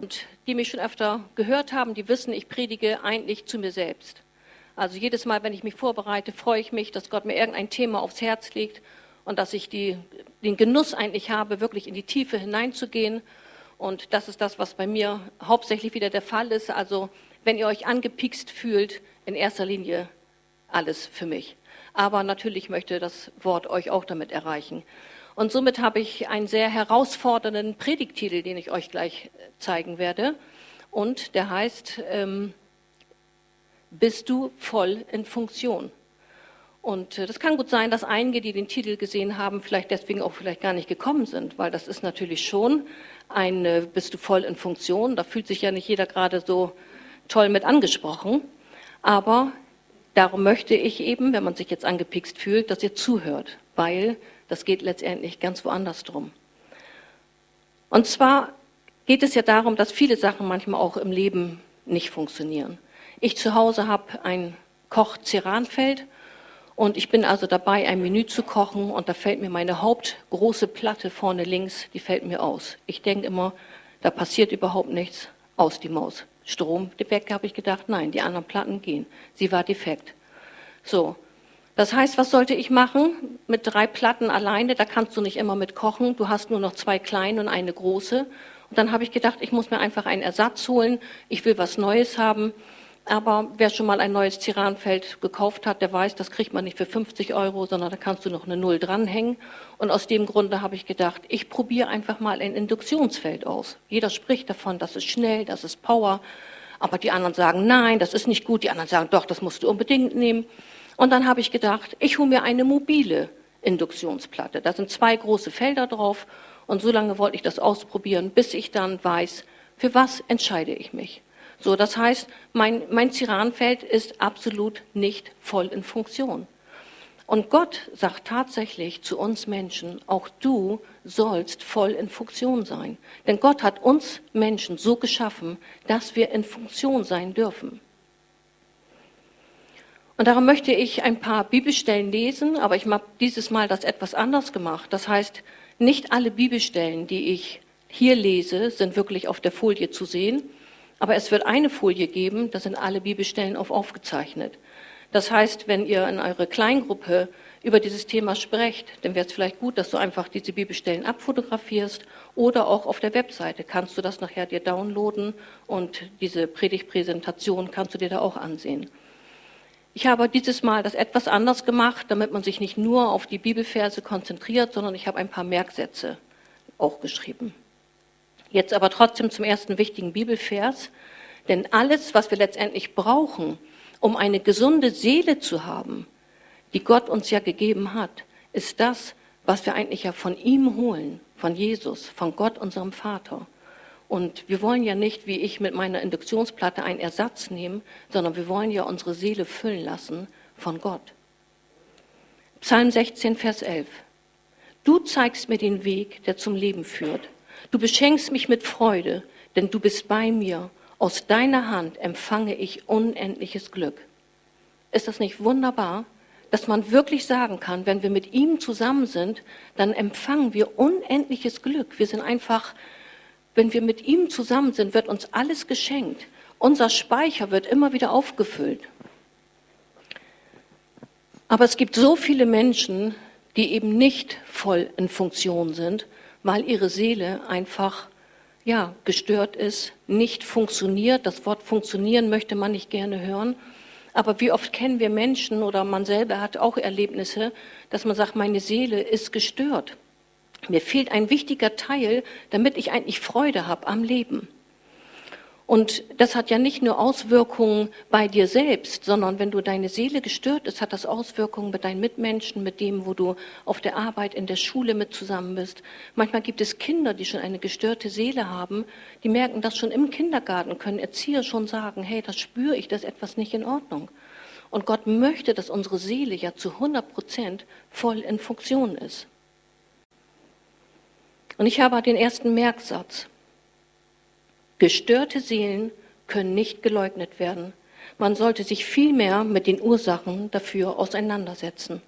Und die mich schon öfter gehört haben, die wissen, ich predige eigentlich zu mir selbst. Also jedes Mal, wenn ich mich vorbereite, freue ich mich, dass Gott mir irgendein Thema aufs Herz legt und dass ich die, den Genuss eigentlich habe, wirklich in die Tiefe hineinzugehen. Und das ist das, was bei mir hauptsächlich wieder der Fall ist. Also wenn ihr euch angepikst fühlt, in erster Linie alles für mich. Aber natürlich möchte das Wort euch auch damit erreichen. Und somit habe ich einen sehr herausfordernden Predigtitel, den ich euch gleich äh, zeigen werde. Und der heißt, ähm, bist du voll in Funktion? Und äh, das kann gut sein, dass einige, die den Titel gesehen haben, vielleicht deswegen auch vielleicht gar nicht gekommen sind, weil das ist natürlich schon ein, äh, bist du voll in Funktion? Da fühlt sich ja nicht jeder gerade so toll mit angesprochen. Aber darum möchte ich eben, wenn man sich jetzt angepikst fühlt, dass ihr zuhört, weil das geht letztendlich ganz woanders drum. Und zwar geht es ja darum, dass viele Sachen manchmal auch im Leben nicht funktionieren. Ich zu Hause habe ein Koch-Ceranfeld und ich bin also dabei, ein Menü zu kochen und da fällt mir meine hauptgroße Platte vorne links, die fällt mir aus. Ich denke immer, da passiert überhaupt nichts, aus die Maus. Strom weg, habe ich gedacht, nein, die anderen Platten gehen. Sie war defekt. So, das heißt, was sollte ich machen? Mit drei Platten alleine, da kannst du nicht immer mit kochen. Du hast nur noch zwei kleine und eine große. Und dann habe ich gedacht, ich muss mir einfach einen Ersatz holen. Ich will was Neues haben. Aber wer schon mal ein neues Tiranfeld gekauft hat, der weiß, das kriegt man nicht für 50 Euro, sondern da kannst du noch eine Null dranhängen. Und aus dem Grunde habe ich gedacht, ich probiere einfach mal ein Induktionsfeld aus. Jeder spricht davon, das ist schnell, das ist Power. Aber die anderen sagen, nein, das ist nicht gut. Die anderen sagen, doch, das musst du unbedingt nehmen. Und dann habe ich gedacht, ich hole mir eine mobile Induktionsplatte. Da sind zwei große Felder drauf und so lange wollte ich das ausprobieren, bis ich dann weiß, für was entscheide ich mich. So, das heißt, mein, mein Ciranfeld ist absolut nicht voll in Funktion. Und Gott sagt tatsächlich zu uns Menschen, auch du sollst voll in Funktion sein. Denn Gott hat uns Menschen so geschaffen, dass wir in Funktion sein dürfen. Und darum möchte ich ein paar Bibelstellen lesen, aber ich habe dieses Mal das etwas anders gemacht. Das heißt, nicht alle Bibelstellen, die ich hier lese, sind wirklich auf der Folie zu sehen, aber es wird eine Folie geben, da sind alle Bibelstellen auf aufgezeichnet. Das heißt, wenn ihr in eure Kleingruppe über dieses Thema sprecht, dann wäre es vielleicht gut, dass du einfach diese Bibelstellen abfotografierst oder auch auf der Webseite kannst du das nachher dir downloaden und diese Predigtpräsentation kannst du dir da auch ansehen. Ich habe dieses Mal das etwas anders gemacht, damit man sich nicht nur auf die Bibelverse konzentriert, sondern ich habe ein paar Merksätze auch geschrieben. Jetzt aber trotzdem zum ersten wichtigen Bibelvers. Denn alles, was wir letztendlich brauchen, um eine gesunde Seele zu haben, die Gott uns ja gegeben hat, ist das, was wir eigentlich ja von ihm holen, von Jesus, von Gott, unserem Vater. Und wir wollen ja nicht, wie ich mit meiner Induktionsplatte, einen Ersatz nehmen, sondern wir wollen ja unsere Seele füllen lassen von Gott. Psalm 16, Vers 11. Du zeigst mir den Weg, der zum Leben führt. Du beschenkst mich mit Freude, denn du bist bei mir. Aus deiner Hand empfange ich unendliches Glück. Ist das nicht wunderbar, dass man wirklich sagen kann, wenn wir mit ihm zusammen sind, dann empfangen wir unendliches Glück. Wir sind einfach wenn wir mit ihm zusammen sind, wird uns alles geschenkt. Unser Speicher wird immer wieder aufgefüllt. Aber es gibt so viele Menschen, die eben nicht voll in Funktion sind, weil ihre Seele einfach ja, gestört ist, nicht funktioniert. Das Wort funktionieren möchte man nicht gerne hören. Aber wie oft kennen wir Menschen oder man selber hat auch Erlebnisse, dass man sagt, meine Seele ist gestört. Mir fehlt ein wichtiger Teil, damit ich eigentlich Freude habe am Leben. Und das hat ja nicht nur Auswirkungen bei dir selbst, sondern wenn du deine Seele gestört ist, hat das Auswirkungen bei deinen Mitmenschen, mit dem, wo du auf der Arbeit, in der Schule mit zusammen bist. Manchmal gibt es Kinder, die schon eine gestörte Seele haben, die merken das schon im Kindergarten, können Erzieher schon sagen, hey, das spüre ich, das ist etwas nicht in Ordnung. Und Gott möchte, dass unsere Seele ja zu 100 Prozent voll in Funktion ist. Und ich habe den ersten Merksatz. Gestörte Seelen können nicht geleugnet werden. Man sollte sich vielmehr mit den Ursachen dafür auseinandersetzen.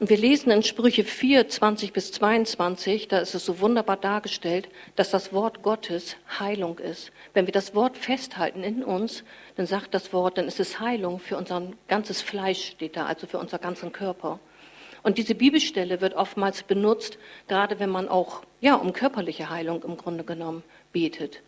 Und wir lesen in Sprüche 4, 20 bis 22, da ist es so wunderbar dargestellt, dass das Wort Gottes Heilung ist. Wenn wir das Wort festhalten in uns, dann sagt das Wort, dann ist es Heilung für unser ganzes Fleisch, steht da, also für unseren ganzen Körper. Und diese Bibelstelle wird oftmals benutzt, gerade wenn man auch ja, um körperliche Heilung im Grunde genommen betet.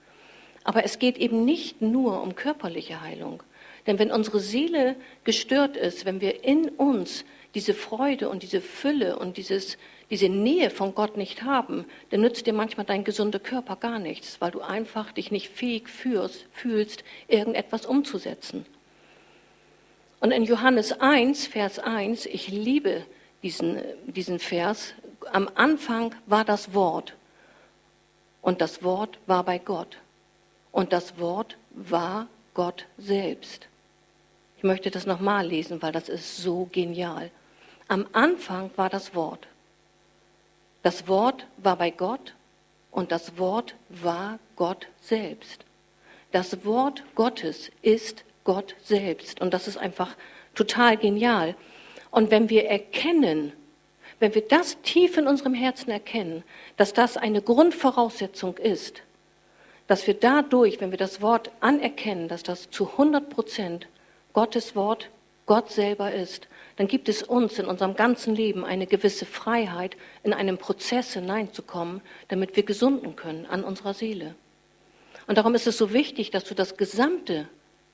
Aber es geht eben nicht nur um körperliche Heilung. Denn wenn unsere Seele gestört ist, wenn wir in uns diese Freude und diese Fülle und dieses, diese Nähe von Gott nicht haben, dann nützt dir manchmal dein gesunder Körper gar nichts, weil du einfach dich nicht fähig fühlst, fühlst irgendetwas umzusetzen. Und in Johannes 1, Vers 1, ich liebe diesen, diesen Vers, am Anfang war das Wort und das Wort war bei Gott und das Wort war Gott selbst. Ich möchte das nochmal lesen, weil das ist so genial. Am Anfang war das Wort. Das Wort war bei Gott und das Wort war Gott selbst. Das Wort Gottes ist Gott selbst und das ist einfach total genial. Und wenn wir erkennen, wenn wir das tief in unserem Herzen erkennen, dass das eine Grundvoraussetzung ist, dass wir dadurch, wenn wir das Wort anerkennen, dass das zu 100 Prozent Gottes Wort Gott selber ist, dann gibt es uns in unserem ganzen Leben eine gewisse Freiheit, in einen Prozess hineinzukommen, damit wir gesunden können an unserer Seele. Und darum ist es so wichtig, dass du das gesamte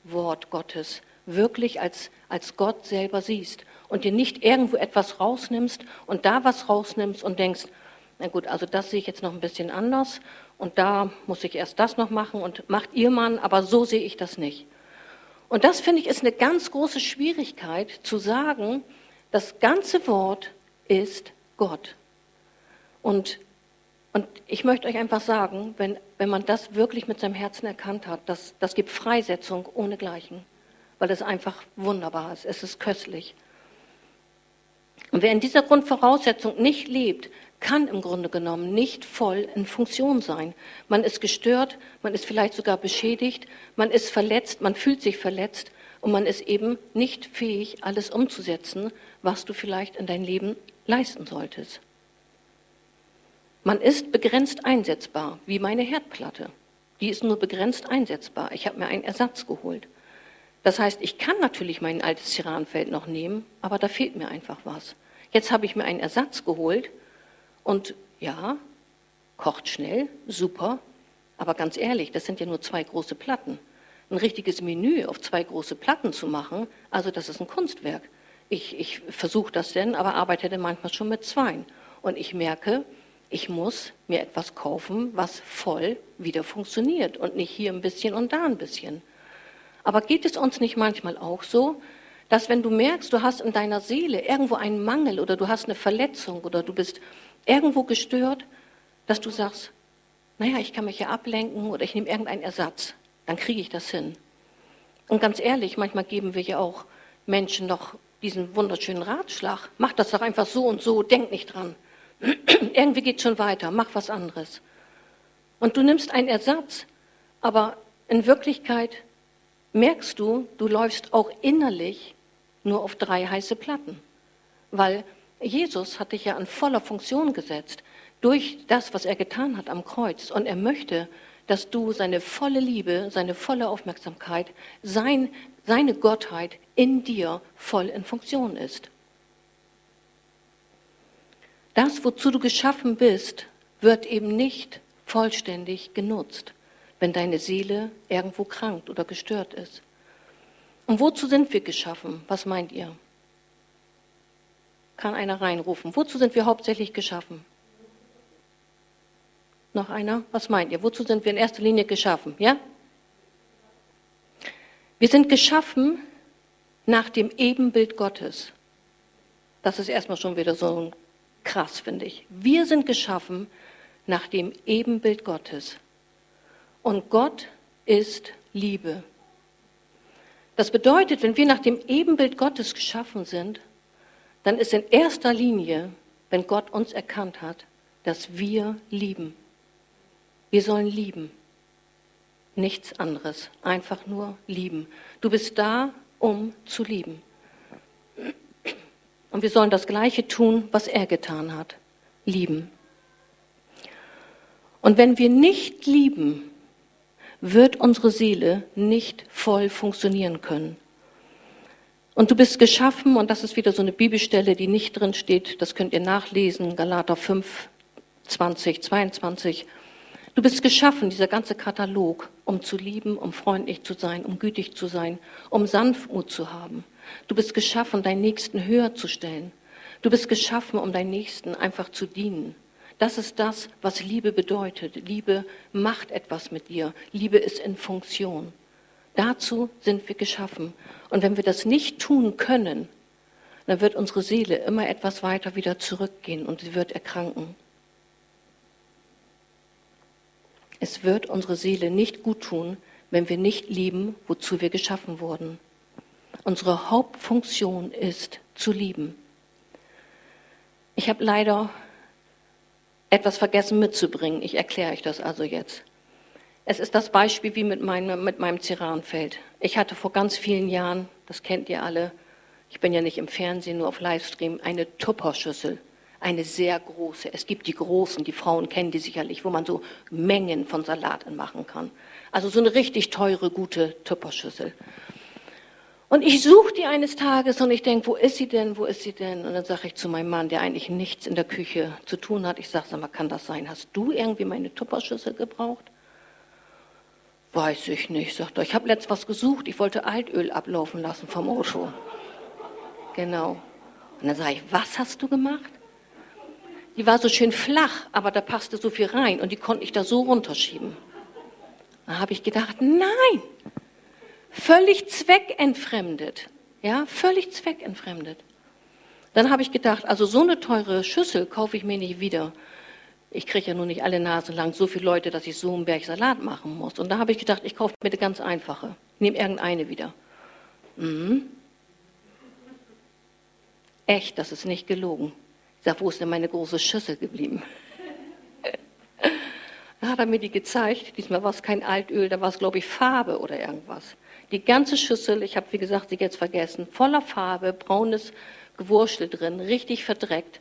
Wort Gottes wirklich als, als Gott selber siehst und dir nicht irgendwo etwas rausnimmst und da was rausnimmst und denkst, na gut, also das sehe ich jetzt noch ein bisschen anders und da muss ich erst das noch machen und macht ihr Mann, aber so sehe ich das nicht. Und das finde ich ist eine ganz große Schwierigkeit zu sagen, das ganze Wort ist Gott. Und, und ich möchte euch einfach sagen, wenn, wenn man das wirklich mit seinem Herzen erkannt hat, das, das gibt Freisetzung ohnegleichen, weil es einfach wunderbar ist, es ist köstlich. Und wer in dieser Grundvoraussetzung nicht lebt, kann im Grunde genommen nicht voll in Funktion sein. Man ist gestört, man ist vielleicht sogar beschädigt, man ist verletzt, man fühlt sich verletzt und man ist eben nicht fähig, alles umzusetzen, was du vielleicht in dein Leben leisten solltest. Man ist begrenzt einsetzbar, wie meine Herdplatte. Die ist nur begrenzt einsetzbar. Ich habe mir einen Ersatz geholt. Das heißt, ich kann natürlich mein altes Ceranfeld noch nehmen, aber da fehlt mir einfach was. Jetzt habe ich mir einen Ersatz geholt und ja, kocht schnell, super, aber ganz ehrlich, das sind ja nur zwei große Platten. Ein richtiges Menü auf zwei große Platten zu machen, also das ist ein Kunstwerk. Ich, ich versuche das denn, aber arbeite dann manchmal schon mit zweien. Und ich merke, ich muss mir etwas kaufen, was voll wieder funktioniert und nicht hier ein bisschen und da ein bisschen. Aber geht es uns nicht manchmal auch so, dass wenn du merkst, du hast in deiner Seele irgendwo einen Mangel oder du hast eine Verletzung oder du bist irgendwo gestört, dass du sagst, naja, ich kann mich ja ablenken oder ich nehme irgendeinen Ersatz, dann kriege ich das hin. Und ganz ehrlich, manchmal geben wir ja auch Menschen noch diesen wunderschönen Ratschlag, mach das doch einfach so und so, denk nicht dran. Irgendwie geht schon weiter, mach was anderes. Und du nimmst einen Ersatz, aber in Wirklichkeit merkst du, du läufst auch innerlich nur auf drei heiße Platten, weil Jesus hat dich ja in voller Funktion gesetzt durch das, was er getan hat am Kreuz. Und er möchte, dass du seine volle Liebe, seine volle Aufmerksamkeit, sein, seine Gottheit in dir voll in Funktion ist. Das, wozu du geschaffen bist, wird eben nicht vollständig genutzt, wenn deine Seele irgendwo krankt oder gestört ist. Und wozu sind wir geschaffen? Was meint ihr? Kann einer reinrufen. Wozu sind wir hauptsächlich geschaffen? Noch einer? Was meint ihr? Wozu sind wir in erster Linie geschaffen? Ja? Wir sind geschaffen nach dem Ebenbild Gottes. Das ist erstmal schon wieder so krass, finde ich. Wir sind geschaffen nach dem Ebenbild Gottes. Und Gott ist Liebe. Das bedeutet, wenn wir nach dem Ebenbild Gottes geschaffen sind, dann ist in erster Linie, wenn Gott uns erkannt hat, dass wir lieben. Wir sollen lieben. Nichts anderes. Einfach nur lieben. Du bist da, um zu lieben. Und wir sollen das Gleiche tun, was er getan hat. Lieben. Und wenn wir nicht lieben, wird unsere Seele nicht voll funktionieren können. Und du bist geschaffen, und das ist wieder so eine Bibelstelle, die nicht drin steht, das könnt ihr nachlesen, Galater 5, 20, 22. Du bist geschaffen, dieser ganze Katalog, um zu lieben, um freundlich zu sein, um gütig zu sein, um Sanftmut zu haben. Du bist geschaffen, deinen Nächsten höher zu stellen. Du bist geschaffen, um deinen Nächsten einfach zu dienen. Das ist das, was Liebe bedeutet. Liebe macht etwas mit dir. Liebe ist in Funktion. Dazu sind wir geschaffen. Und wenn wir das nicht tun können, dann wird unsere Seele immer etwas weiter wieder zurückgehen und sie wird erkranken. Es wird unsere Seele nicht gut tun, wenn wir nicht lieben, wozu wir geschaffen wurden. Unsere Hauptfunktion ist zu lieben. Ich habe leider etwas vergessen mitzubringen. Ich erkläre euch das also jetzt. Es ist das Beispiel wie mit meinem, mit meinem Ceranfeld. Ich hatte vor ganz vielen Jahren, das kennt ihr alle, ich bin ja nicht im Fernsehen, nur auf Livestream, eine Tupperschüssel eine sehr große. Es gibt die großen, die Frauen kennen die sicherlich, wo man so Mengen von Salat machen kann. Also so eine richtig teure, gute Tupperschüssel. Und ich suche die eines Tages und ich denke, wo ist sie denn, wo ist sie denn? Und dann sage ich zu meinem Mann, der eigentlich nichts in der Küche zu tun hat, ich sage, sag mal, kann das sein? Hast du irgendwie meine Tupperschüssel gebraucht? Weiß ich nicht, sagt er. Ich habe letzt was gesucht, ich wollte Altöl ablaufen lassen vom Auto. Genau. Und dann sage ich, was hast du gemacht? Die war so schön flach, aber da passte so viel rein und die konnte ich da so runterschieben. Da habe ich gedacht, nein, völlig zweckentfremdet. Ja, völlig zweckentfremdet. Dann habe ich gedacht, also so eine teure Schüssel kaufe ich mir nicht wieder. Ich kriege ja nur nicht alle Nasen lang so viele Leute, dass ich so einen Berg Salat machen muss. Und da habe ich gedacht, ich kaufe mir eine ganz einfache. Nehme irgendeine wieder. Mhm. Echt, das ist nicht gelogen. Ich sage, wo ist denn meine große Schüssel geblieben? da hat er mir die gezeigt. Diesmal war es kein Altöl, da war es, glaube ich, Farbe oder irgendwas. Die ganze Schüssel, ich habe, wie gesagt, sie jetzt vergessen, voller Farbe, braunes Gewurschtel drin, richtig verdreckt.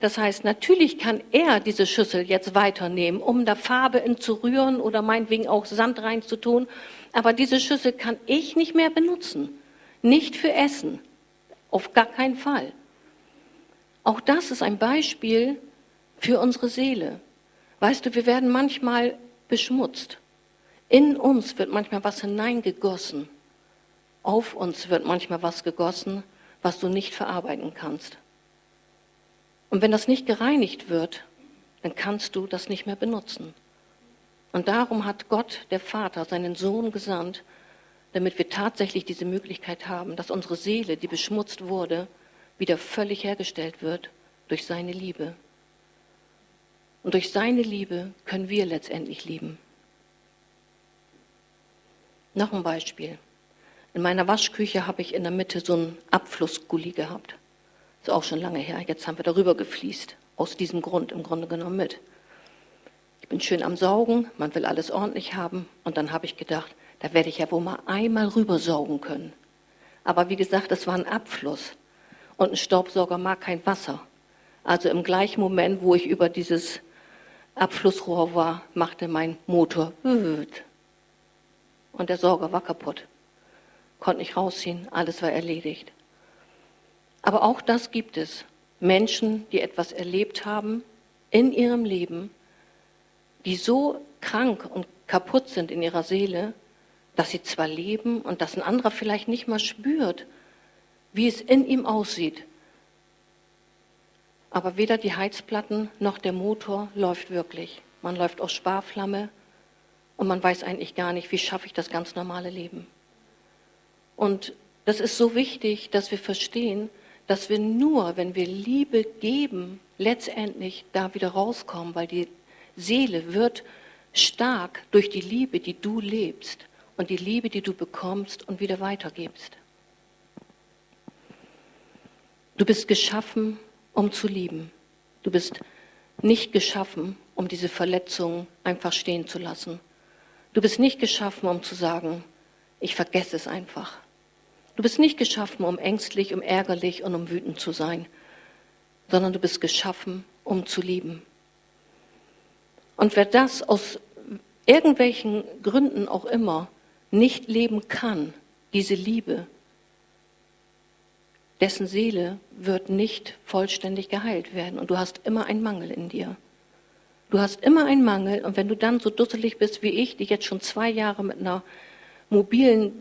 Das heißt, natürlich kann er diese Schüssel jetzt weiternehmen, um da Farbe in zu rühren oder meinetwegen auch Sand reinzutun. Aber diese Schüssel kann ich nicht mehr benutzen. Nicht für Essen. Auf gar keinen Fall. Auch das ist ein Beispiel für unsere Seele. Weißt du, wir werden manchmal beschmutzt. In uns wird manchmal was hineingegossen. Auf uns wird manchmal was gegossen, was du nicht verarbeiten kannst. Und wenn das nicht gereinigt wird, dann kannst du das nicht mehr benutzen. Und darum hat Gott, der Vater, seinen Sohn gesandt, damit wir tatsächlich diese Möglichkeit haben, dass unsere Seele, die beschmutzt wurde, wieder völlig hergestellt wird durch seine Liebe. Und durch seine Liebe können wir letztendlich lieben. Noch ein Beispiel. In meiner Waschküche habe ich in der Mitte so einen Abflussgully gehabt. Ist auch schon lange her. Jetzt haben wir darüber gefließt. Aus diesem Grund im Grunde genommen mit. Ich bin schön am Saugen, man will alles ordentlich haben. Und dann habe ich gedacht, da werde ich ja wohl mal einmal rübersaugen können. Aber wie gesagt, es war ein Abfluss. Und ein Staubsauger mag kein Wasser. Also im gleichen Moment, wo ich über dieses Abflussrohr war, machte mein Motor und der Sauger war kaputt. Konnte nicht rausziehen, alles war erledigt. Aber auch das gibt es. Menschen, die etwas erlebt haben in ihrem Leben, die so krank und kaputt sind in ihrer Seele, dass sie zwar leben und dass ein anderer vielleicht nicht mal spürt, wie es in ihm aussieht. Aber weder die Heizplatten noch der Motor läuft wirklich. Man läuft aus Sparflamme und man weiß eigentlich gar nicht, wie schaffe ich das ganz normale Leben. Und das ist so wichtig, dass wir verstehen, dass wir nur, wenn wir Liebe geben, letztendlich da wieder rauskommen, weil die Seele wird stark durch die Liebe, die du lebst und die Liebe, die du bekommst und wieder weitergibst. Du bist geschaffen, um zu lieben. Du bist nicht geschaffen, um diese Verletzung einfach stehen zu lassen. Du bist nicht geschaffen, um zu sagen, ich vergesse es einfach. Du bist nicht geschaffen, um ängstlich, um ärgerlich und um wütend zu sein, sondern du bist geschaffen, um zu lieben. Und wer das aus irgendwelchen Gründen auch immer nicht leben kann, diese Liebe, dessen Seele wird nicht vollständig geheilt werden. Und du hast immer einen Mangel in dir. Du hast immer einen Mangel. Und wenn du dann so dusselig bist wie ich, die jetzt schon zwei Jahre mit einer mobilen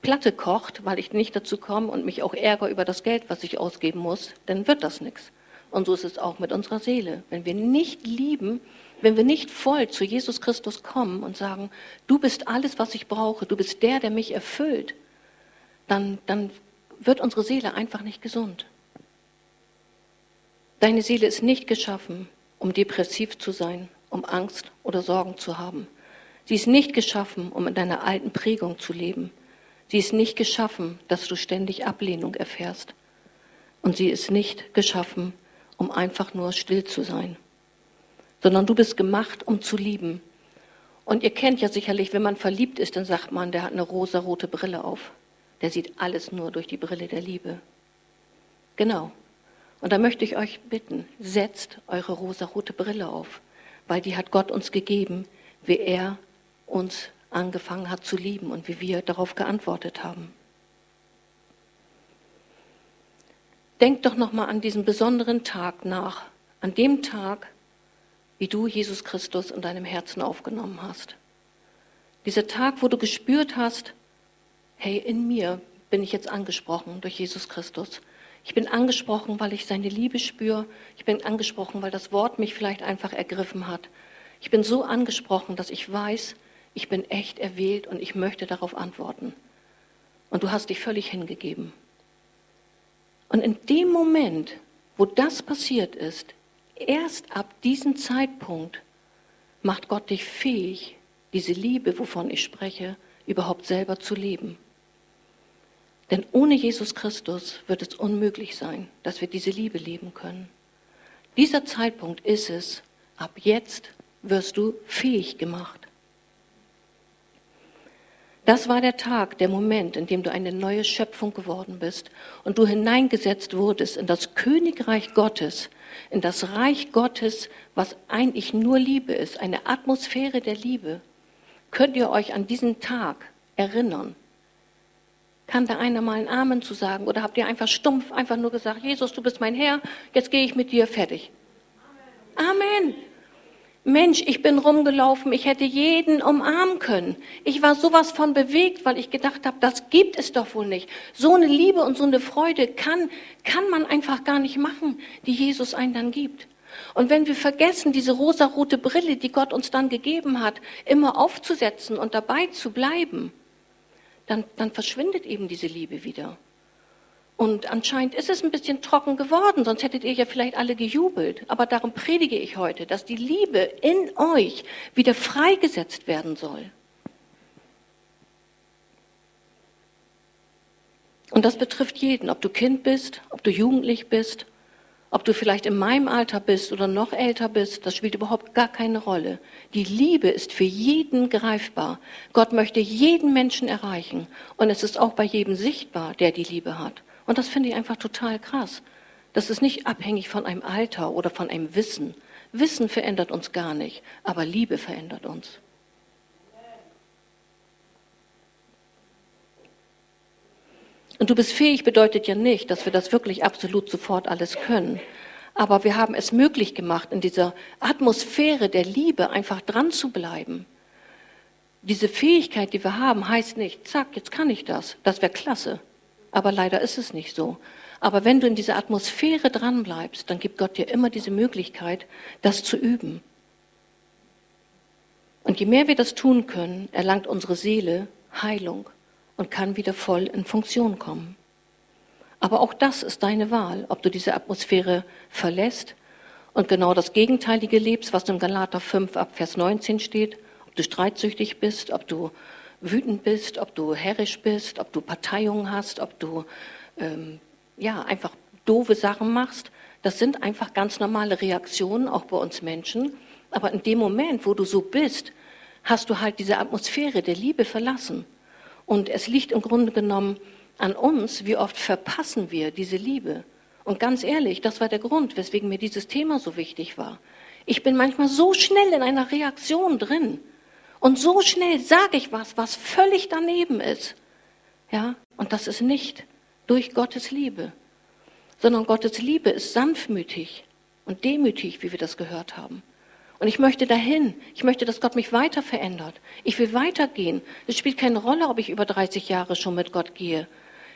Platte kocht, weil ich nicht dazu komme und mich auch ärgere über das Geld, was ich ausgeben muss, dann wird das nichts. Und so ist es auch mit unserer Seele. Wenn wir nicht lieben, wenn wir nicht voll zu Jesus Christus kommen und sagen, du bist alles, was ich brauche, du bist der, der mich erfüllt, dann, dann wird unsere Seele einfach nicht gesund. Deine Seele ist nicht geschaffen, um depressiv zu sein, um Angst oder Sorgen zu haben. Sie ist nicht geschaffen, um in deiner alten Prägung zu leben. Sie ist nicht geschaffen, dass du ständig Ablehnung erfährst. Und sie ist nicht geschaffen, um einfach nur still zu sein, sondern du bist gemacht, um zu lieben. Und ihr kennt ja sicherlich, wenn man verliebt ist, dann sagt man, der hat eine rosarote Brille auf. Der sieht alles nur durch die Brille der Liebe. Genau. Und da möchte ich euch bitten, setzt eure rosarote Brille auf, weil die hat Gott uns gegeben, wie er uns angefangen hat zu lieben und wie wir darauf geantwortet haben. Denk doch noch mal an diesen besonderen Tag nach, an dem Tag, wie du Jesus Christus in deinem Herzen aufgenommen hast. Dieser Tag, wo du gespürt hast, hey, in mir bin ich jetzt angesprochen durch Jesus Christus. Ich bin angesprochen, weil ich seine Liebe spüre. Ich bin angesprochen, weil das Wort mich vielleicht einfach ergriffen hat. Ich bin so angesprochen, dass ich weiß, ich bin echt erwählt und ich möchte darauf antworten. Und du hast dich völlig hingegeben. Und in dem Moment, wo das passiert ist, erst ab diesem Zeitpunkt macht Gott dich fähig, diese Liebe, wovon ich spreche, überhaupt selber zu leben. Denn ohne Jesus Christus wird es unmöglich sein, dass wir diese Liebe leben können. Dieser Zeitpunkt ist es, ab jetzt wirst du fähig gemacht. Das war der Tag, der Moment, in dem du eine neue Schöpfung geworden bist und du hineingesetzt wurdest in das Königreich Gottes, in das Reich Gottes, was eigentlich nur Liebe ist, eine Atmosphäre der Liebe. Könnt ihr euch an diesen Tag erinnern? Kann da einer mal einen Amen zu sagen oder habt ihr einfach stumpf einfach nur gesagt, Jesus, du bist mein Herr, jetzt gehe ich mit dir fertig? Amen. Mensch, ich bin rumgelaufen, ich hätte jeden umarmen können. Ich war sowas von bewegt, weil ich gedacht habe, das gibt es doch wohl nicht. So eine Liebe und so eine Freude kann, kann man einfach gar nicht machen, die Jesus einen dann gibt. Und wenn wir vergessen, diese rosarote Brille, die Gott uns dann gegeben hat, immer aufzusetzen und dabei zu bleiben, dann, dann verschwindet eben diese Liebe wieder. Und anscheinend ist es ein bisschen trocken geworden, sonst hättet ihr ja vielleicht alle gejubelt. Aber darum predige ich heute, dass die Liebe in euch wieder freigesetzt werden soll. Und das betrifft jeden, ob du Kind bist, ob du jugendlich bist, ob du vielleicht in meinem Alter bist oder noch älter bist, das spielt überhaupt gar keine Rolle. Die Liebe ist für jeden greifbar. Gott möchte jeden Menschen erreichen. Und es ist auch bei jedem sichtbar, der die Liebe hat. Und das finde ich einfach total krass. Das ist nicht abhängig von einem Alter oder von einem Wissen. Wissen verändert uns gar nicht, aber Liebe verändert uns. Und du bist fähig bedeutet ja nicht, dass wir das wirklich absolut sofort alles können. Aber wir haben es möglich gemacht, in dieser Atmosphäre der Liebe einfach dran zu bleiben. Diese Fähigkeit, die wir haben, heißt nicht, zack, jetzt kann ich das. Das wäre klasse. Aber leider ist es nicht so. Aber wenn du in dieser Atmosphäre dranbleibst, dann gibt Gott dir immer diese Möglichkeit, das zu üben. Und je mehr wir das tun können, erlangt unsere Seele Heilung und kann wieder voll in Funktion kommen. Aber auch das ist deine Wahl, ob du diese Atmosphäre verlässt und genau das Gegenteilige lebst, was im Galater 5 ab Vers 19 steht, ob du streitsüchtig bist, ob du wütend bist, ob du herrisch bist, ob du Parteiungen hast, ob du ähm, ja einfach doofe Sachen machst. Das sind einfach ganz normale Reaktionen, auch bei uns Menschen. Aber in dem Moment, wo du so bist, hast du halt diese Atmosphäre der Liebe verlassen. Und es liegt im Grunde genommen an uns, wie oft verpassen wir diese Liebe. Und ganz ehrlich, das war der Grund, weswegen mir dieses Thema so wichtig war. Ich bin manchmal so schnell in einer Reaktion drin und so schnell sage ich was, was völlig daneben ist. Ja, und das ist nicht durch Gottes Liebe, sondern Gottes Liebe ist sanftmütig und demütig, wie wir das gehört haben. Und ich möchte dahin. Ich möchte, dass Gott mich weiter verändert. Ich will weitergehen. Es spielt keine Rolle, ob ich über 30 Jahre schon mit Gott gehe.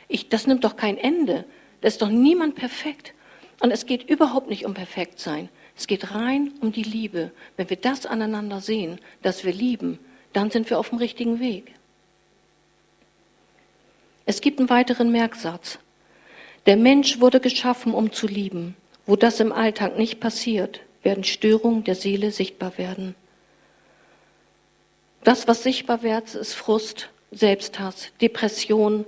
Ich, das nimmt doch kein Ende. Da ist doch niemand perfekt. Und es geht überhaupt nicht um perfekt sein. Es geht rein um die Liebe. Wenn wir das aneinander sehen, dass wir lieben, dann sind wir auf dem richtigen Weg. Es gibt einen weiteren Merksatz. Der Mensch wurde geschaffen, um zu lieben. Wo das im Alltag nicht passiert, werden Störungen der Seele sichtbar werden. Das, was sichtbar wird, ist Frust, Selbsthass, Depression.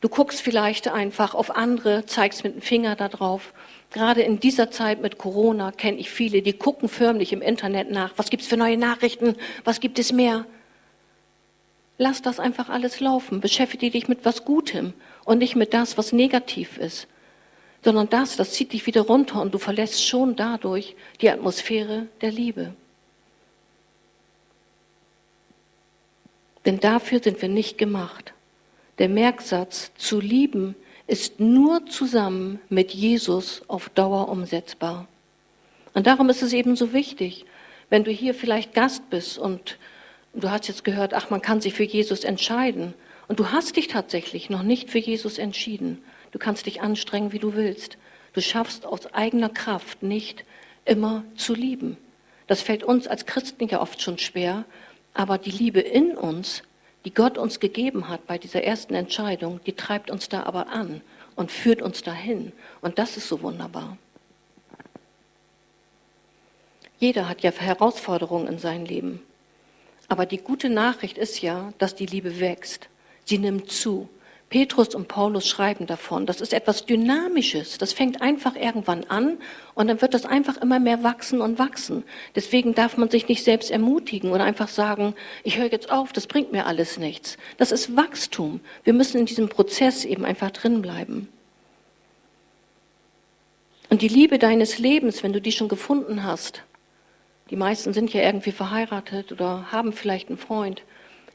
Du guckst vielleicht einfach auf andere, zeigst mit dem Finger da drauf. Gerade in dieser Zeit mit Corona kenne ich viele, die gucken förmlich im Internet nach. Was gibt es für neue Nachrichten? Was gibt es mehr? Lass das einfach alles laufen. Beschäftige dich mit was Gutem und nicht mit das, was negativ ist sondern das, das zieht dich wieder runter und du verlässt schon dadurch die Atmosphäre der Liebe. Denn dafür sind wir nicht gemacht. Der Merksatz zu lieben ist nur zusammen mit Jesus auf Dauer umsetzbar. Und darum ist es eben so wichtig, wenn du hier vielleicht Gast bist und du hast jetzt gehört, ach, man kann sich für Jesus entscheiden und du hast dich tatsächlich noch nicht für Jesus entschieden, Du kannst dich anstrengen, wie du willst. Du schaffst aus eigener Kraft nicht immer zu lieben. Das fällt uns als Christen ja oft schon schwer, aber die Liebe in uns, die Gott uns gegeben hat bei dieser ersten Entscheidung, die treibt uns da aber an und führt uns dahin. Und das ist so wunderbar. Jeder hat ja Herausforderungen in seinem Leben. Aber die gute Nachricht ist ja, dass die Liebe wächst. Sie nimmt zu. Petrus und Paulus schreiben davon. Das ist etwas Dynamisches. Das fängt einfach irgendwann an und dann wird das einfach immer mehr wachsen und wachsen. Deswegen darf man sich nicht selbst ermutigen oder einfach sagen, ich höre jetzt auf, das bringt mir alles nichts. Das ist Wachstum. Wir müssen in diesem Prozess eben einfach drin bleiben. Und die Liebe deines Lebens, wenn du die schon gefunden hast, die meisten sind ja irgendwie verheiratet oder haben vielleicht einen Freund,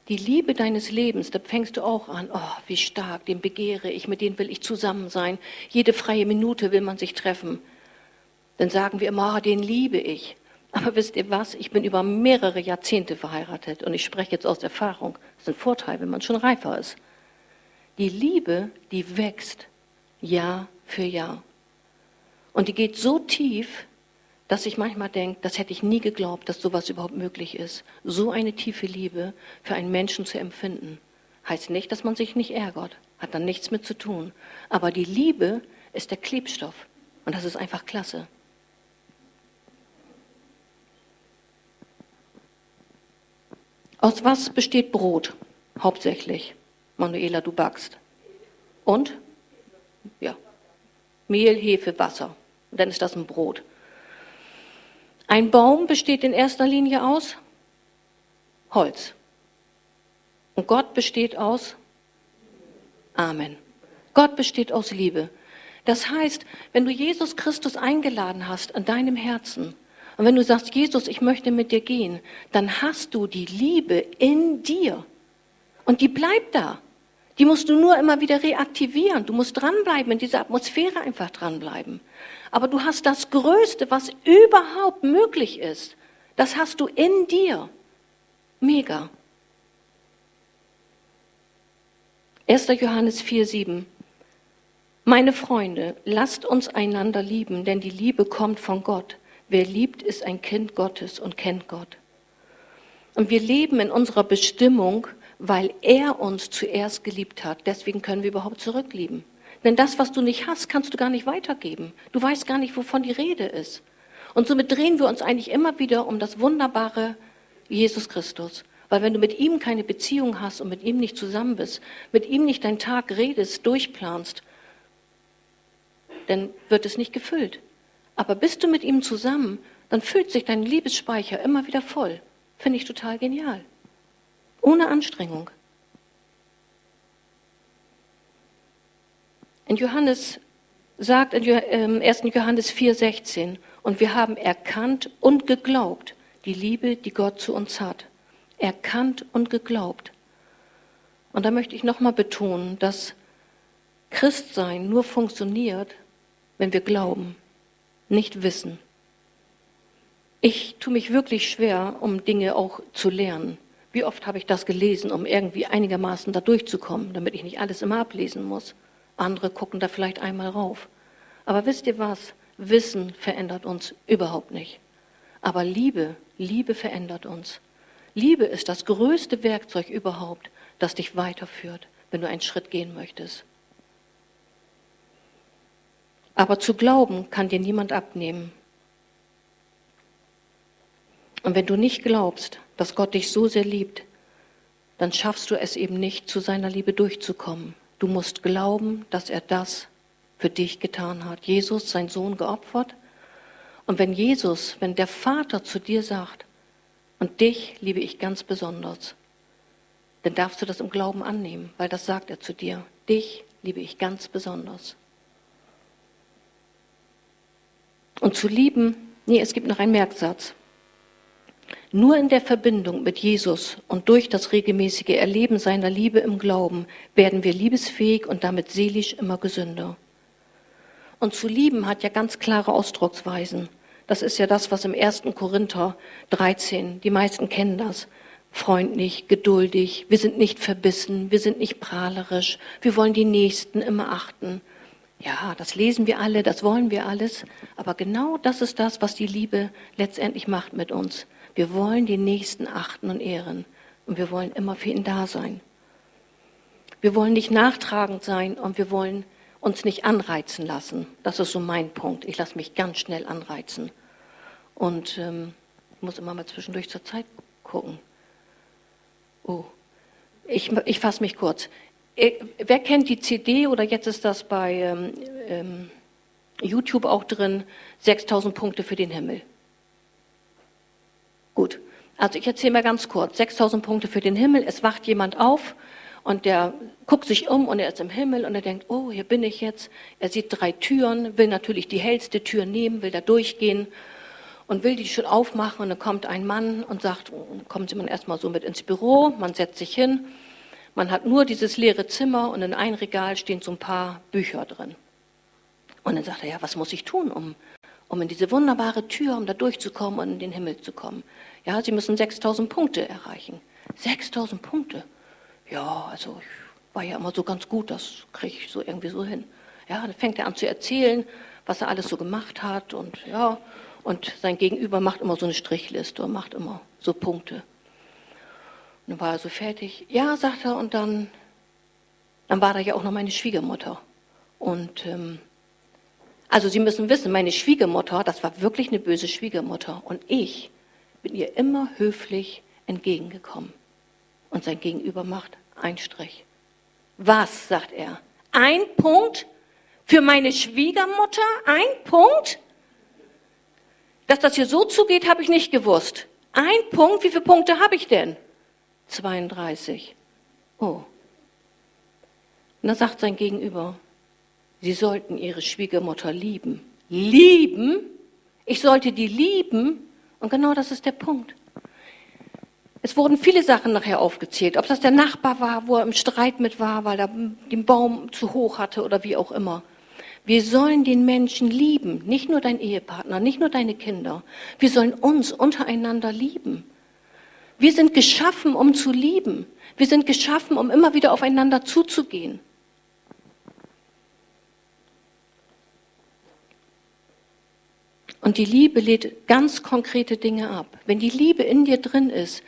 die Liebe deines Lebens, da fängst du auch an, oh, wie stark, den begehre ich, mit dem will ich zusammen sein. Jede freie Minute will man sich treffen. Dann sagen wir immer, oh, den liebe ich. Aber wisst ihr was? Ich bin über mehrere Jahrzehnte verheiratet und ich spreche jetzt aus Erfahrung. Das ist ein Vorteil, wenn man schon reifer ist. Die Liebe, die wächst Jahr für Jahr. Und die geht so tief, dass ich manchmal denke, das hätte ich nie geglaubt, dass sowas überhaupt möglich ist. So eine tiefe Liebe für einen Menschen zu empfinden. Heißt nicht, dass man sich nicht ärgert, hat dann nichts mit zu tun. Aber die Liebe ist der Klebstoff. Und das ist einfach klasse. Aus was besteht Brot? Hauptsächlich. Manuela, du backst. Und? Ja. Mehl, Hefe, Wasser. Und dann ist das ein Brot. Ein Baum besteht in erster Linie aus Holz. Und Gott besteht aus Amen. Gott besteht aus Liebe. Das heißt, wenn du Jesus Christus eingeladen hast an deinem Herzen und wenn du sagst, Jesus, ich möchte mit dir gehen, dann hast du die Liebe in dir. Und die bleibt da. Die musst du nur immer wieder reaktivieren. Du musst dranbleiben, in dieser Atmosphäre einfach dranbleiben. Aber du hast das Größte, was überhaupt möglich ist. Das hast du in dir. Mega. 1. Johannes 4, 7. Meine Freunde, lasst uns einander lieben, denn die Liebe kommt von Gott. Wer liebt, ist ein Kind Gottes und kennt Gott. Und wir leben in unserer Bestimmung, weil er uns zuerst geliebt hat. Deswegen können wir überhaupt zurücklieben. Denn das, was du nicht hast, kannst du gar nicht weitergeben. Du weißt gar nicht, wovon die Rede ist. Und somit drehen wir uns eigentlich immer wieder um das wunderbare Jesus Christus. Weil wenn du mit ihm keine Beziehung hast und mit ihm nicht zusammen bist, mit ihm nicht deinen Tag redest, durchplanst, dann wird es nicht gefüllt. Aber bist du mit ihm zusammen, dann füllt sich dein Liebesspeicher immer wieder voll. Finde ich total genial. Ohne Anstrengung. In Johannes sagt in 1. Ähm, Johannes 4,16, und wir haben erkannt und geglaubt die Liebe, die Gott zu uns hat. Erkannt und geglaubt. Und da möchte ich nochmal betonen, dass Christsein nur funktioniert, wenn wir glauben, nicht wissen. Ich tue mich wirklich schwer, um Dinge auch zu lernen. Wie oft habe ich das gelesen, um irgendwie einigermaßen da durchzukommen, damit ich nicht alles immer ablesen muss. Andere gucken da vielleicht einmal rauf. Aber wisst ihr was? Wissen verändert uns überhaupt nicht. Aber Liebe, Liebe verändert uns. Liebe ist das größte Werkzeug überhaupt, das dich weiterführt, wenn du einen Schritt gehen möchtest. Aber zu glauben kann dir niemand abnehmen. Und wenn du nicht glaubst, dass Gott dich so sehr liebt, dann schaffst du es eben nicht, zu seiner Liebe durchzukommen. Du musst glauben, dass er das für dich getan hat. Jesus, sein Sohn, geopfert. Und wenn Jesus, wenn der Vater zu dir sagt, und dich liebe ich ganz besonders, dann darfst du das im Glauben annehmen, weil das sagt er zu dir. Dich liebe ich ganz besonders. Und zu lieben, nee, es gibt noch einen Merksatz. Nur in der Verbindung mit Jesus und durch das regelmäßige Erleben seiner Liebe im Glauben werden wir liebesfähig und damit seelisch immer gesünder. Und zu lieben hat ja ganz klare Ausdrucksweisen. Das ist ja das, was im 1. Korinther 13, die meisten kennen das. Freundlich, geduldig, wir sind nicht verbissen, wir sind nicht prahlerisch, wir wollen die Nächsten immer achten. Ja, das lesen wir alle, das wollen wir alles, aber genau das ist das, was die Liebe letztendlich macht mit uns. Wir wollen die Nächsten achten und ehren und wir wollen immer für ihn da sein. Wir wollen nicht nachtragend sein und wir wollen uns nicht anreizen lassen. Das ist so mein Punkt. Ich lasse mich ganz schnell anreizen und ähm, muss immer mal zwischendurch zur Zeit gucken. Oh, ich, ich fasse mich kurz. Äh, wer kennt die CD oder jetzt ist das bei ähm, ähm, YouTube auch drin, 6000 Punkte für den Himmel? Gut, also ich erzähle mal ganz kurz. 6000 Punkte für den Himmel. Es wacht jemand auf und der guckt sich um und er ist im Himmel und er denkt, oh, hier bin ich jetzt. Er sieht drei Türen, will natürlich die hellste Tür nehmen, will da durchgehen und will die schon aufmachen. Und dann kommt ein Mann und sagt, kommen Sie mal erstmal so mit ins Büro. Man setzt sich hin. Man hat nur dieses leere Zimmer und in ein Regal stehen so ein paar Bücher drin. Und dann sagt er, ja, was muss ich tun, um um in diese wunderbare Tür, um da durchzukommen und in den Himmel zu kommen. Ja, sie müssen 6000 Punkte erreichen. 6000 Punkte. Ja, also ich war ja immer so ganz gut, das kriege ich so irgendwie so hin. Ja, dann fängt er an zu erzählen, was er alles so gemacht hat und ja, und sein Gegenüber macht immer so eine Strichliste und macht immer so Punkte. Und dann war er so fertig. Ja, sagt er, und dann, dann war da ja auch noch meine Schwiegermutter. Und ähm, also Sie müssen wissen, meine Schwiegermutter, das war wirklich eine böse Schwiegermutter. Und ich bin ihr immer höflich entgegengekommen. Und sein Gegenüber macht einen Strich. Was, sagt er? Ein Punkt für meine Schwiegermutter? Ein Punkt? Dass das hier so zugeht, habe ich nicht gewusst. Ein Punkt, wie viele Punkte habe ich denn? 32. Oh. Und dann sagt sein Gegenüber, Sie sollten ihre Schwiegermutter lieben. Lieben? Ich sollte die lieben? Und genau das ist der Punkt. Es wurden viele Sachen nachher aufgezählt, ob das der Nachbar war, wo er im Streit mit war, weil er den Baum zu hoch hatte oder wie auch immer. Wir sollen den Menschen lieben, nicht nur dein Ehepartner, nicht nur deine Kinder. Wir sollen uns untereinander lieben. Wir sind geschaffen, um zu lieben. Wir sind geschaffen, um immer wieder aufeinander zuzugehen. Und die Liebe lädt ganz konkrete Dinge ab. Wenn die Liebe in dir drin ist,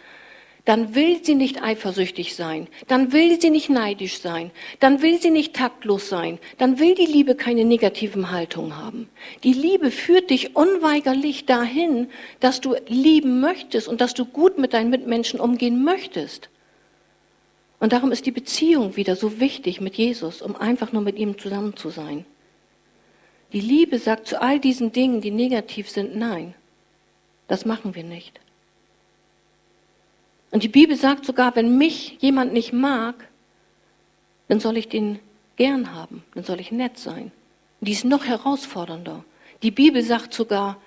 dann will sie nicht eifersüchtig sein, dann will sie nicht neidisch sein, dann will sie nicht taktlos sein, dann will die Liebe keine negativen Haltungen haben. Die Liebe führt dich unweigerlich dahin, dass du lieben möchtest und dass du gut mit deinen Mitmenschen umgehen möchtest. Und darum ist die Beziehung wieder so wichtig mit Jesus, um einfach nur mit ihm zusammen zu sein. Die Liebe sagt zu all diesen Dingen, die negativ sind, nein, das machen wir nicht. Und die Bibel sagt sogar, wenn mich jemand nicht mag, dann soll ich den gern haben, dann soll ich nett sein. Die ist noch herausfordernder. Die Bibel sagt sogar,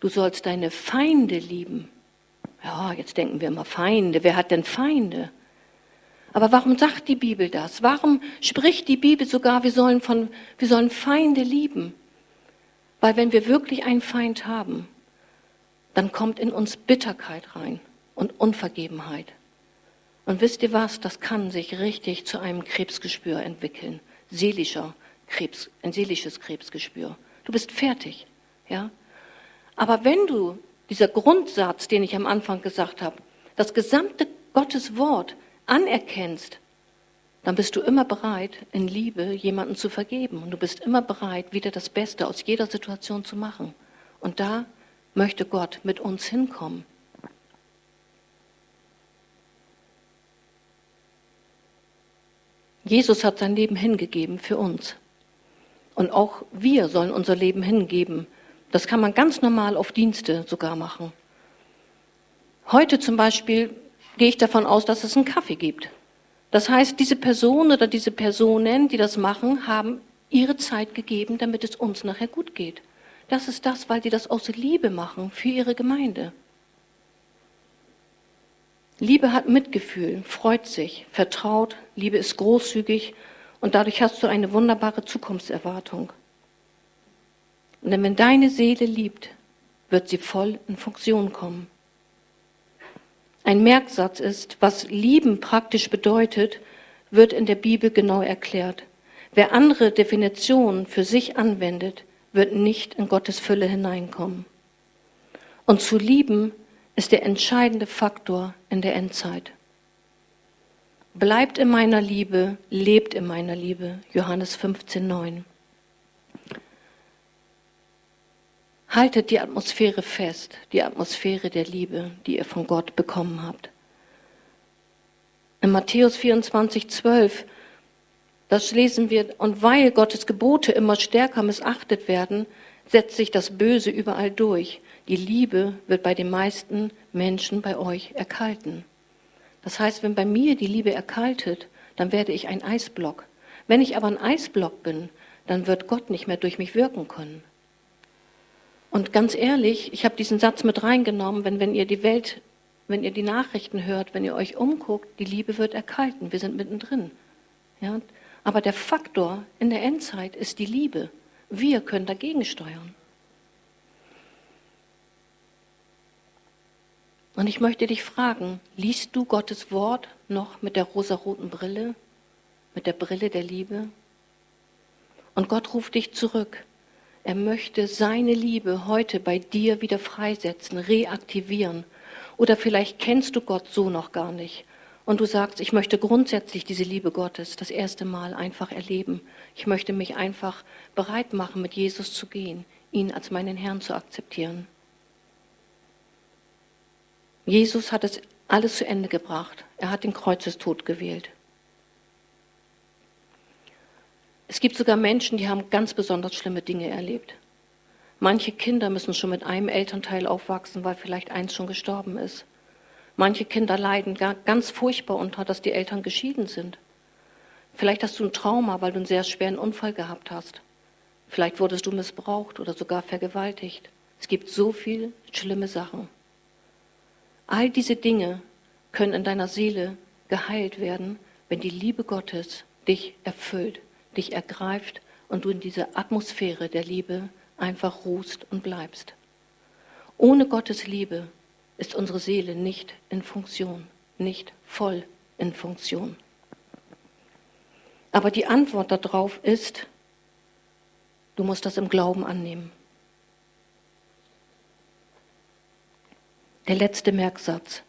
du sollst deine Feinde lieben. Ja, jetzt denken wir immer Feinde. Wer hat denn Feinde? Aber warum sagt die Bibel das? Warum spricht die Bibel sogar, wir sollen, von, wir sollen Feinde lieben? Weil wenn wir wirklich einen Feind haben, dann kommt in uns Bitterkeit rein und Unvergebenheit. Und wisst ihr was? Das kann sich richtig zu einem Krebsgespür entwickeln. Seelischer Krebs, ein seelisches Krebsgespür. Du bist fertig, ja? Aber wenn du dieser Grundsatz, den ich am Anfang gesagt habe, das gesamte Gottes Wort anerkennst, dann bist du immer bereit, in Liebe jemanden zu vergeben. Und du bist immer bereit, wieder das Beste aus jeder Situation zu machen. Und da möchte Gott mit uns hinkommen. Jesus hat sein Leben hingegeben für uns. Und auch wir sollen unser Leben hingeben. Das kann man ganz normal auf Dienste sogar machen. Heute zum Beispiel gehe ich davon aus, dass es einen Kaffee gibt. Das heißt, diese Person oder diese Personen, die das machen, haben ihre Zeit gegeben, damit es uns nachher gut geht. Das ist das, weil sie das aus Liebe machen für ihre Gemeinde. Liebe hat Mitgefühl, freut sich, vertraut, Liebe ist großzügig und dadurch hast du eine wunderbare Zukunftserwartung. Und wenn deine Seele liebt, wird sie voll in Funktion kommen. Ein Merksatz ist, was lieben praktisch bedeutet, wird in der Bibel genau erklärt. Wer andere Definitionen für sich anwendet, wird nicht in Gottes Fülle hineinkommen. Und zu lieben ist der entscheidende Faktor in der Endzeit. Bleibt in meiner Liebe, lebt in meiner Liebe. Johannes 15, 9. Haltet die Atmosphäre fest, die Atmosphäre der Liebe, die ihr von Gott bekommen habt. In Matthäus 24, 12, das lesen wir, und weil Gottes Gebote immer stärker missachtet werden, setzt sich das Böse überall durch. Die Liebe wird bei den meisten Menschen bei euch erkalten. Das heißt, wenn bei mir die Liebe erkaltet, dann werde ich ein Eisblock. Wenn ich aber ein Eisblock bin, dann wird Gott nicht mehr durch mich wirken können. Und ganz ehrlich, ich habe diesen Satz mit reingenommen, wenn, wenn ihr die Welt, wenn ihr die Nachrichten hört, wenn ihr euch umguckt, die Liebe wird erkalten. Wir sind mittendrin. Ja? Aber der Faktor in der Endzeit ist die Liebe. Wir können dagegen steuern. Und ich möchte dich fragen, liest du Gottes Wort noch mit der rosaroten Brille, mit der Brille der Liebe? Und Gott ruft dich zurück. Er möchte seine Liebe heute bei dir wieder freisetzen, reaktivieren. Oder vielleicht kennst du Gott so noch gar nicht. Und du sagst, ich möchte grundsätzlich diese Liebe Gottes das erste Mal einfach erleben. Ich möchte mich einfach bereit machen, mit Jesus zu gehen, ihn als meinen Herrn zu akzeptieren. Jesus hat es alles zu Ende gebracht. Er hat den Kreuzestod gewählt. Es gibt sogar Menschen, die haben ganz besonders schlimme Dinge erlebt. Manche Kinder müssen schon mit einem Elternteil aufwachsen, weil vielleicht eins schon gestorben ist. Manche Kinder leiden ganz furchtbar unter, dass die Eltern geschieden sind. Vielleicht hast du ein Trauma, weil du einen sehr schweren Unfall gehabt hast. Vielleicht wurdest du missbraucht oder sogar vergewaltigt. Es gibt so viele schlimme Sachen. All diese Dinge können in deiner Seele geheilt werden, wenn die Liebe Gottes dich erfüllt dich ergreift und du in dieser Atmosphäre der Liebe einfach ruhst und bleibst. Ohne Gottes Liebe ist unsere Seele nicht in Funktion, nicht voll in Funktion. Aber die Antwort darauf ist, du musst das im Glauben annehmen. Der letzte Merksatz.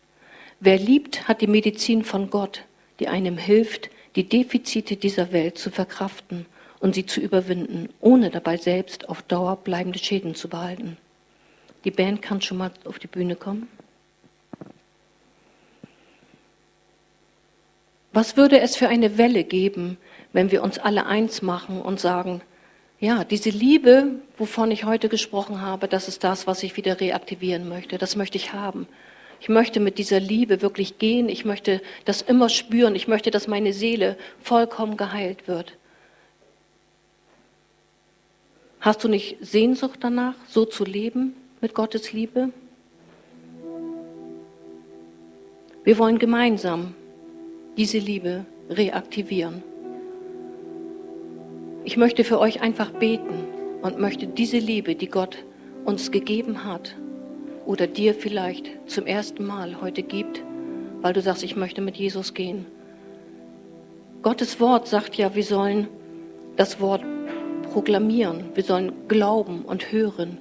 Wer liebt, hat die Medizin von Gott, die einem hilft, die Defizite dieser Welt zu verkraften und sie zu überwinden, ohne dabei selbst auf Dauer bleibende Schäden zu behalten. Die Band kann schon mal auf die Bühne kommen. Was würde es für eine Welle geben, wenn wir uns alle eins machen und sagen, ja, diese Liebe, wovon ich heute gesprochen habe, das ist das, was ich wieder reaktivieren möchte. Das möchte ich haben. Ich möchte mit dieser Liebe wirklich gehen. Ich möchte das immer spüren. Ich möchte, dass meine Seele vollkommen geheilt wird. Hast du nicht Sehnsucht danach, so zu leben mit Gottes Liebe? Wir wollen gemeinsam diese Liebe reaktivieren. Ich möchte für euch einfach beten und möchte diese Liebe, die Gott uns gegeben hat oder dir vielleicht zum ersten Mal heute gibt, weil du sagst, ich möchte mit Jesus gehen. Gottes Wort sagt ja, wir sollen das Wort proklamieren, wir sollen glauben und hören.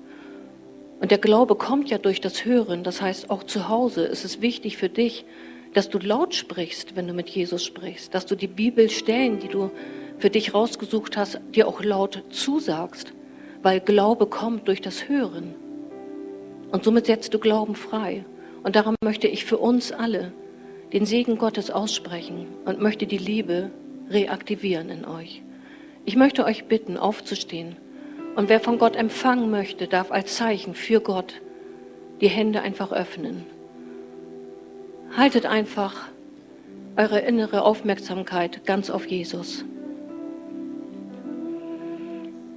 Und der Glaube kommt ja durch das Hören. Das heißt, auch zu Hause ist es wichtig für dich, dass du laut sprichst, wenn du mit Jesus sprichst, dass du die Bibelstellen, die du für dich rausgesucht hast, dir auch laut zusagst, weil Glaube kommt durch das Hören. Und somit setzt du Glauben frei. Und darum möchte ich für uns alle den Segen Gottes aussprechen und möchte die Liebe reaktivieren in euch. Ich möchte euch bitten, aufzustehen. Und wer von Gott empfangen möchte, darf als Zeichen für Gott die Hände einfach öffnen. Haltet einfach eure innere Aufmerksamkeit ganz auf Jesus.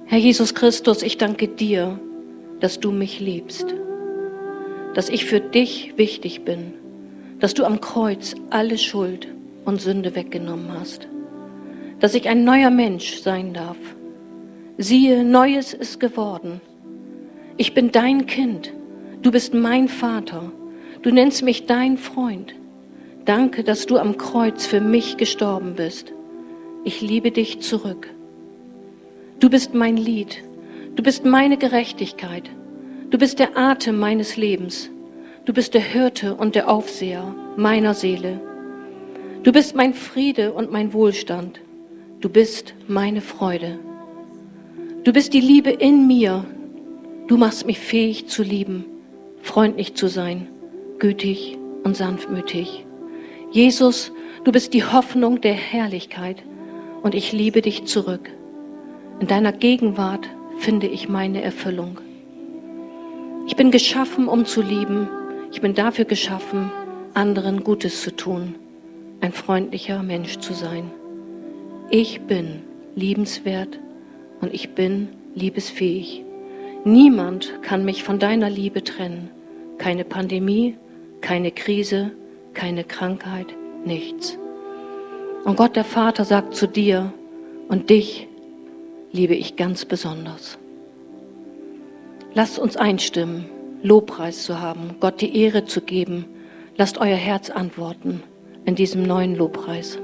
Herr Jesus Christus, ich danke dir, dass du mich liebst, dass ich für dich wichtig bin, dass du am Kreuz alle Schuld und Sünde weggenommen hast, dass ich ein neuer Mensch sein darf. Siehe, Neues ist geworden. Ich bin dein Kind, du bist mein Vater Du nennst mich dein Freund. Danke, dass du am Kreuz für mich gestorben bist. Ich liebe dich zurück. Du bist mein Lied. Du bist meine Gerechtigkeit. Du bist der Atem meines Lebens. Du bist der Hirte und der Aufseher meiner Seele. Du bist mein Friede und mein Wohlstand. Du bist meine Freude. Du bist die Liebe in mir. Du machst mich fähig zu lieben, freundlich zu sein gütig und sanftmütig. Jesus, du bist die Hoffnung der Herrlichkeit und ich liebe dich zurück. In deiner Gegenwart finde ich meine Erfüllung. Ich bin geschaffen, um zu lieben. Ich bin dafür geschaffen, anderen Gutes zu tun, ein freundlicher Mensch zu sein. Ich bin liebenswert und ich bin liebesfähig. Niemand kann mich von deiner Liebe trennen. Keine Pandemie, keine Krise, keine Krankheit, nichts. Und Gott der Vater sagt zu dir und dich liebe ich ganz besonders. Lasst uns einstimmen, Lobpreis zu haben, Gott die Ehre zu geben. Lasst euer Herz antworten in diesem neuen Lobpreis.